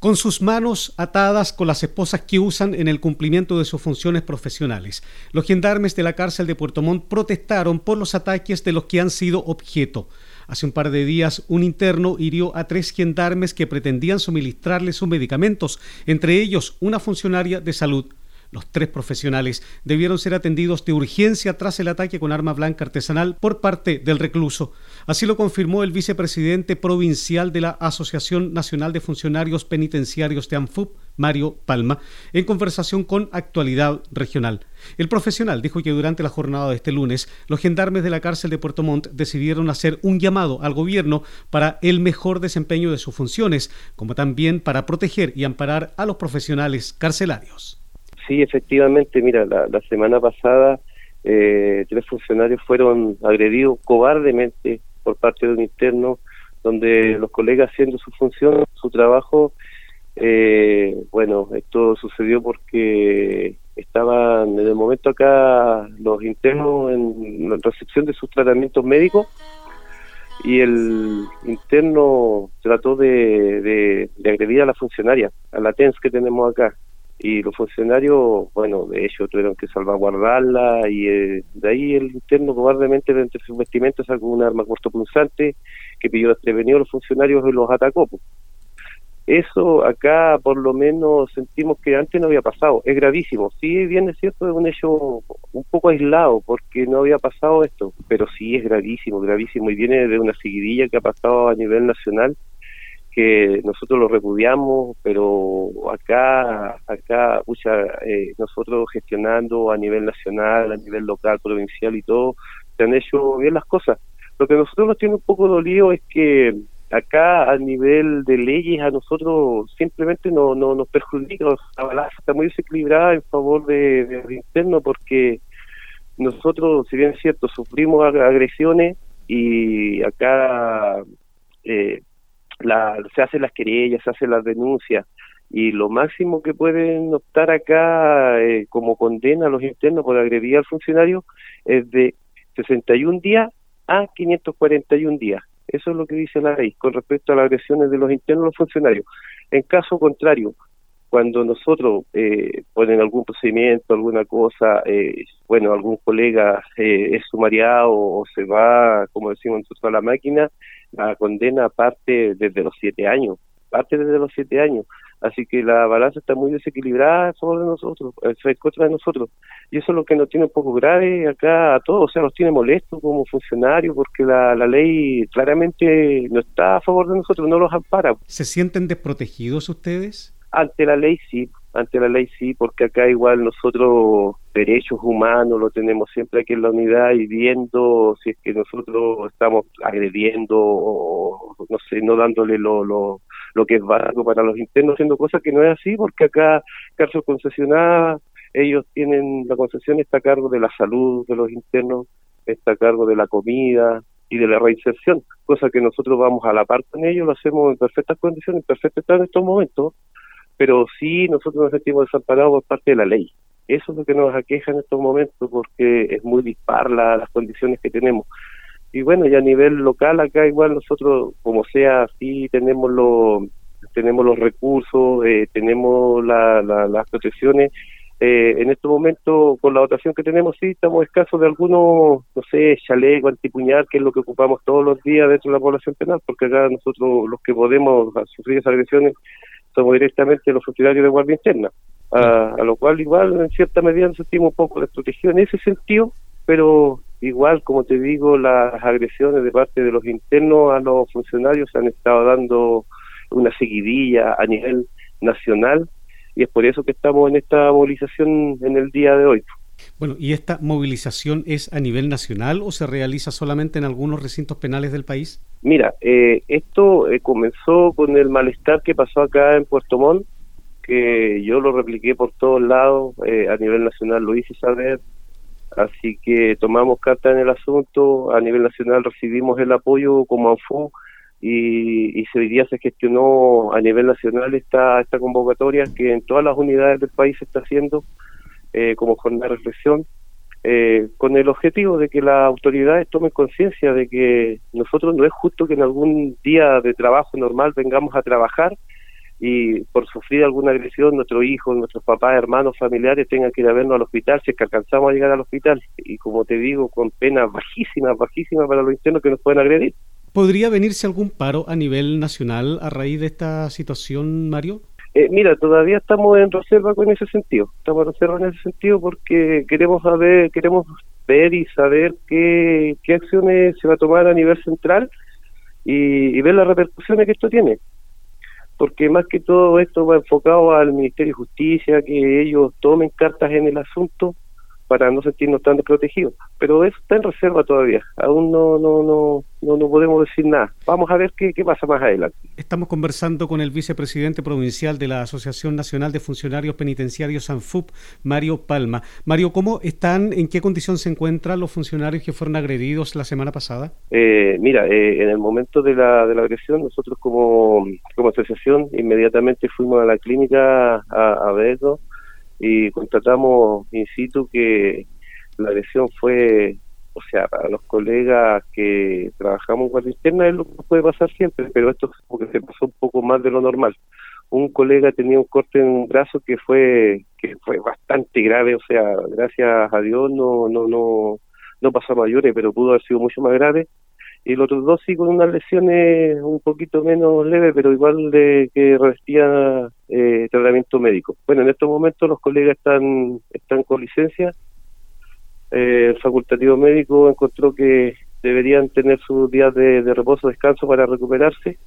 con sus manos atadas con las esposas que usan en el cumplimiento de sus funciones profesionales. Los gendarmes de la cárcel de Puerto Montt protestaron por los ataques de los que han sido objeto. Hace un par de días, un interno hirió a tres gendarmes que pretendían suministrarle sus medicamentos, entre ellos una funcionaria de salud. Los tres profesionales debieron ser atendidos de urgencia tras el ataque con arma blanca artesanal por parte del recluso. Así lo confirmó el vicepresidente provincial de la Asociación Nacional de Funcionarios Penitenciarios de ANFUP, Mario Palma, en conversación con Actualidad Regional. El profesional dijo que durante la jornada de este lunes, los gendarmes de la cárcel de Puerto Montt decidieron hacer un llamado al gobierno para el mejor desempeño de sus funciones, como también para proteger y amparar a los profesionales carcelarios. Sí, efectivamente, mira, la, semana pasada eh, tres funcionarios fueron agredidos cobardemente por parte de un interno, donde los colegas haciendo su función, su trabajo, eh, bueno, esto sucedió porque estaban en el momento acá los internos en la recepción de sus tratamientos médicos y el interno trató de, de agredir a la funcionaria, a la TENS que tenemos acá y los funcionarios, bueno, de hecho tuvieron que salvaguardarla y eh, de ahí el interno cobardemente de entre sus vestimentas sacó un arma cortopunzante que pidió prevenido a los funcionarios y los atacó. Eso acá por lo menos sentimos que antes no había pasado. Es gravísimo. Sí, bien es cierto, es un hecho un poco aislado porque no había pasado esto, pero sí es gravísimo, gravísimo y viene de una seguidilla que ha pasado a nivel nacional que nosotros lo repudiamos, pero acá, acá, pucha, eh, nosotros gestionando a nivel nacional, a nivel local, provincial y todo, se han hecho bien las cosas. Lo que a nosotros nos tiene un poco dolido es que acá a nivel de leyes a nosotros simplemente no, no nos perjudica, la balanza está muy desequilibrada en favor de, de interno porque nosotros, si bien es cierto, sufrimos agresiones y acá eh, se hacen las querellas, se hacen las denuncias y lo máximo que pueden optar acá eh, como condena a los internos por agredir al funcionario es de 61 días a 541 días. Eso es lo que dice la ley con respecto a las agresiones de los internos a los funcionarios. En caso contrario, cuando nosotros eh, ponen algún procedimiento, alguna cosa, eh, bueno, algún colega eh, es sumariado o se va, como decimos nosotros, a la máquina, la condena parte desde los siete años, parte desde los siete años. Así que la balanza está muy desequilibrada sobre nosotros, en contra de nosotros. Y eso es lo que nos tiene un poco grave acá a todos, o sea, nos tiene molestos como funcionarios porque la ley claramente no está a favor de nosotros, no los ampara. ¿Se sienten desprotegidos ustedes? Ante la ley sí, ante la ley sí, porque acá igual nosotros derechos humanos lo tenemos siempre aquí en la unidad y viendo si es que nosotros estamos agrediendo o no sé, no dándole lo, lo, que es básico para los internos, haciendo cosas que no es así, porque acá cárcel concesionada, ellos tienen, la concesión está a cargo de la salud de los internos, está a cargo de la comida, y de la reinserción, cosa que nosotros vamos a la par con ellos, lo hacemos en perfectas condiciones, en perfecto estado en estos momentos, pero sí nosotros nos sentimos desamparados por parte de la ley. Eso es lo que nos aqueja en estos momentos porque es muy dispar las condiciones que tenemos. Y bueno, ya a nivel local acá igual nosotros, como sea, sí tenemos los tenemos los recursos, eh, tenemos las protecciones. Eh, en estos momentos, con la dotación que tenemos, sí estamos escasos de algunos, no sé, chaleco, antipuñal, que es lo que ocupamos todos los días dentro de la población penal, porque acá nosotros los que podemos sufrir esas agresiones somos directamente los funcionarios de guardia interna, a, lo cual igual en cierta medida nos sentimos un poco desprotegidos en ese sentido, pero igual, como te digo, las agresiones de parte de los internos a los funcionarios se han estado dando una seguidilla a nivel nacional y es por eso que estamos en esta movilización en el día de hoy. Bueno, ¿y esta movilización es a nivel nacional o se realiza solamente en algunos recintos penales del país? Mira, eh, esto eh, comenzó con el malestar que pasó acá en Puerto Montt, que yo lo repliqué por todos lados, eh, a nivel nacional lo hice saber, así que tomamos carta en el asunto, a nivel nacional recibimos el apoyo como ANFU y, y hoy día se gestionó a nivel nacional esta, esta convocatoria que en todas las unidades del país se está haciendo eh, como jornada de reflexión, eh, con el objetivo de que las autoridades tomen conciencia de que nosotros no es justo que en algún día de trabajo normal vengamos a trabajar y por sufrir alguna agresión nuestros hijos, nuestros papás, hermanos, familiares tengan que ir a vernos al hospital si es que alcanzamos a llegar al hospital y como te digo con penas bajísimas, bajísimas para los internos que nos pueden agredir. ¿Podría venirse algún paro a nivel nacional a raíz de esta situación, Mario? Eh, mira, todavía estamos en reserva con ese sentido. Estamos en reserva en ese sentido porque queremos saber, queremos ver y saber qué, qué acciones se va a tomar a nivel central y, ver las repercusiones que esto tiene. Porque más que todo esto va enfocado al Ministerio de Justicia, que ellos tomen cartas en el asunto para no sentirnos tan desprotegidos. Pero eso está en reserva todavía. Aún no, no, no, no, no podemos decir nada. Vamos a ver qué, qué pasa más adelante. Estamos conversando con el vicepresidente provincial de la Asociación Nacional de Funcionarios Penitenciarios ANFUP, Mario Palma. Mario, ¿cómo están, en qué condición se encuentran los funcionarios que fueron agredidos la semana pasada? Eh, mira, eh, en el momento de la, de la agresión, nosotros como, como asociación inmediatamente fuimos a la clínica a, a verlo y contratamos in situ que la agresión fue, o sea, para los colegas que trabajamos en guardia interna es lo que puede pasar siempre, pero esto porque se pasó un poco más de lo normal. Un colega tenía un corte en un brazo que fue que fue bastante grave, o sea, gracias a Dios no no no no pasó a mayores, pero pudo haber sido mucho más grave y los otros dos sí con unas lesiones un poquito menos leves, pero igual de que revestía eh, tratamiento médico. Bueno, en estos momentos los colegas están, están con licencia. Eh, el facultativo médico encontró que deberían tener sus días de, de reposo, descanso para recuperarse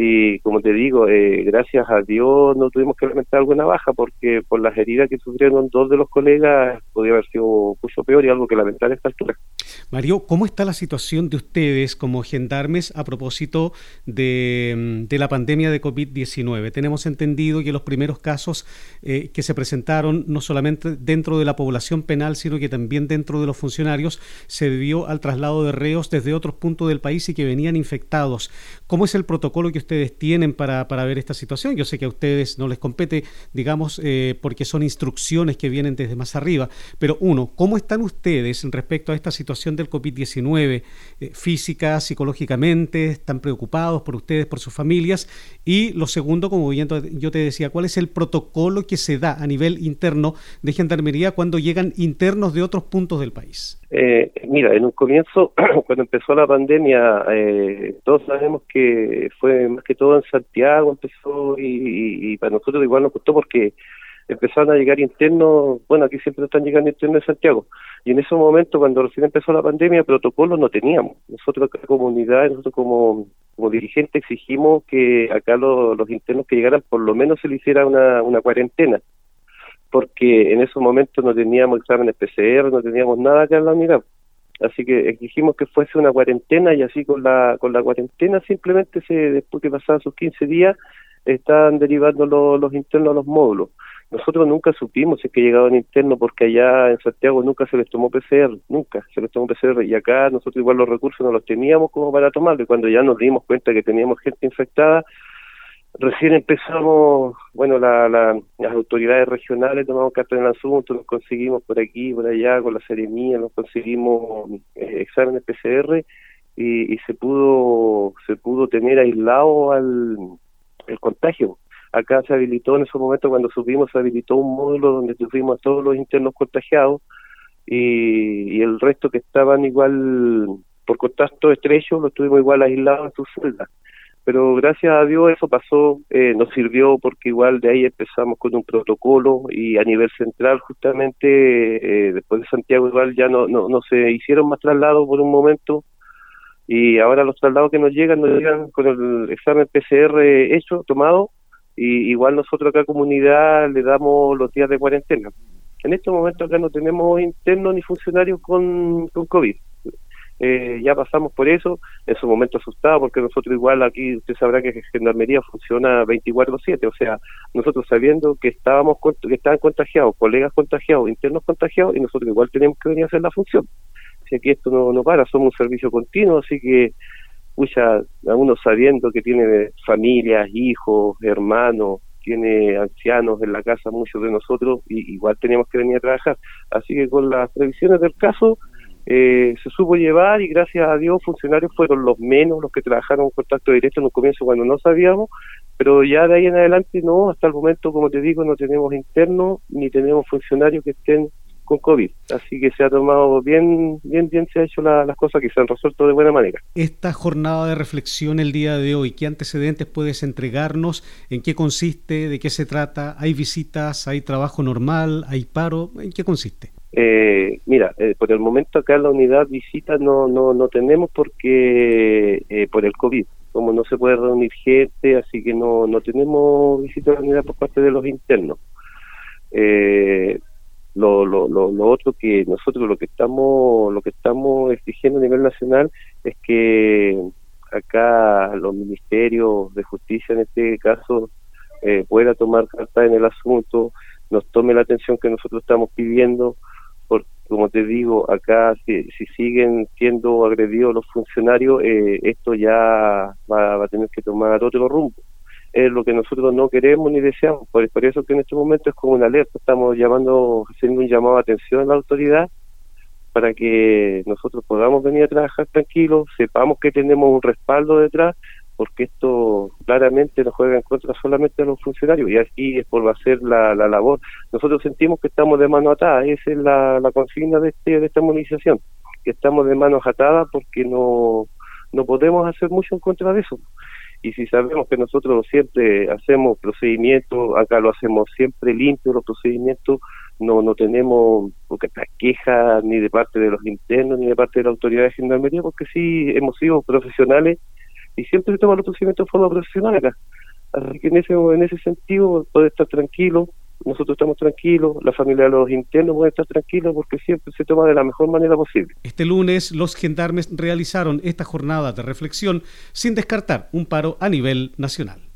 y como te digo, eh, gracias a Dios no tuvimos que lamentar alguna baja porque por las heridas que sufrieron dos de los colegas podía haber sido mucho peor y algo que lamentar a esta altura. Mario, ¿cómo está la situación de ustedes como gendarmes a propósito de, de la pandemia de COVID-19? Tenemos entendido que los primeros casos eh, que se presentaron no solamente dentro de la población penal, sino que también dentro de los funcionarios, se debió al traslado de reos desde otros puntos del país y que venían infectados. ¿Cómo es el protocolo que ustedes tienen para, para ver esta situación? Yo sé que a ustedes no les compete, digamos, eh, porque son instrucciones que vienen desde más arriba, pero uno, ¿cómo están ustedes respecto a esta situación del COVID-19, eh, física, psicológicamente? ¿Están preocupados por ustedes, por sus familias? Y lo segundo, como bien yo te decía, ¿cuál es el protocolo que se da a nivel interno de gendarmería cuando llegan internos de otros puntos del país? Eh, mira, en un comienzo, cuando empezó la pandemia, eh, todos sabemos que fue más que todo en Santiago, empezó y, para nosotros igual nos costó porque empezaron a llegar internos, bueno, aquí siempre están llegando internos de Santiago, y en ese momento, cuando recién empezó la pandemia, protocolos no teníamos. Nosotros, la comunidad, nosotros como, como dirigentes exigimos que acá los internos que llegaran, por lo menos se le hiciera una, una cuarentena porque en esos momentos no teníamos exámenes PCR, no teníamos nada acá en la unidad. Así que exigimos que fuese una cuarentena y así con la con la cuarentena simplemente se después que pasaban sus 15 días estaban derivando los, internos a los módulos. Nosotros nunca supimos si es que llegaban internos porque allá en Santiago nunca se les tomó PCR, nunca se les tomó PCR y acá nosotros igual los recursos no los teníamos como para tomarlo y cuando ya nos dimos cuenta que teníamos gente infectada, Recién empezamos, bueno, la, las autoridades regionales tomamos carta en el asunto, nos conseguimos por aquí, por allá, con la seremía, nos conseguimos eh, exámenes PCR y, y, se pudo se pudo tener aislado al el contagio. Acá se habilitó en ese momento, cuando subimos, se habilitó un módulo donde tuvimos a todos los internos contagiados y, y el resto que estaban igual por contacto estrecho, los tuvimos igual aislados en sus celdas pero gracias a Dios eso pasó, eh, nos sirvió porque igual de ahí empezamos con un protocolo y a nivel central justamente eh, después de Santiago igual ya no, no, no se hicieron más traslados por un momento y ahora los traslados que nos llegan nos llegan con el examen PCR hecho, tomado y igual nosotros acá comunidad le damos los días de cuarentena. En este momento acá no tenemos internos ni funcionarios con, con COVID eh, ya pasamos por eso, en su momento asustado, porque nosotros igual aquí, usted sabrá que Gendarmería funciona 24-7, o sea, nosotros sabiendo que estábamos que estaban contagiados, colegas contagiados, internos contagiados, y nosotros igual tenemos que venir a hacer la función. Si aquí esto no, no para, somos un servicio continuo, así que, mucha, uno sabiendo que tiene familias, hijos, hermanos, tiene ancianos en la casa, muchos de nosotros, y igual teníamos que venir a trabajar. Así que con las previsiones del caso, eh, se supo llevar y gracias a Dios funcionarios fueron los menos los que trabajaron en contacto directo en un comienzo cuando no sabíamos Pero ya de ahí en adelante no, hasta el momento, como te digo, no tenemos internos ni tenemos funcionarios que estén con COVID. Así que se ha tomado bien, bien, bien se ha hecho las cosas que se han resuelto de buena manera. Esta jornada de reflexión el día de hoy, ¿qué antecedentes puedes entregarnos? ¿En qué consiste? ¿De qué se trata? ¿Hay visitas? ¿Hay trabajo normal? ¿Hay paro? ¿En qué consiste? Eh, mira, eh, por el momento acá en la unidad visitas no, no, no tenemos porque eh, por el COVID, como no se puede reunir gente, así que no, no tenemos visitas a la unidad por parte de los internos. Eh, lo, lo, lo, otro que nosotros lo que estamos lo que estamos exigiendo a nivel nacional es que acá los ministerios de justicia en este caso eh, pueda tomar carta en el asunto, nos tome la atención que nosotros estamos pidiendo, porque como te digo, acá si, si siguen siendo agredidos los funcionarios, eh, esto ya va, va a tener que tomar otro rumbo es lo que nosotros no queremos ni deseamos. Por, eso que en este momento es como una alerta, estamos llamando, haciendo un llamado de atención a la autoridad para que nosotros podamos venir a trabajar tranquilos, sepamos que tenemos un respaldo detrás, porque esto claramente nos juega en contra solamente a los funcionarios y así es por hacer la, la labor. Nosotros sentimos que estamos de mano atada, esa es la, la consigna de, este, de esta movilización, que estamos de manos atadas porque no, no podemos hacer mucho en contra de eso y si sabemos que nosotros siempre hacemos procedimientos, acá lo hacemos siempre limpio los procedimientos, no no tenemos quejas ni de parte de los internos ni de parte de la autoridad de gendarmería, porque sí hemos sido profesionales y siempre se toman los procedimientos de forma profesional acá. Así que en ese, en ese sentido puede estar tranquilo, nosotros estamos tranquilos, la familia de los internos puede estar tranquila porque siempre se toma de la mejor manera posible. Este lunes los gendarmes realizaron esta jornada de reflexión sin descartar un paro a nivel nacional.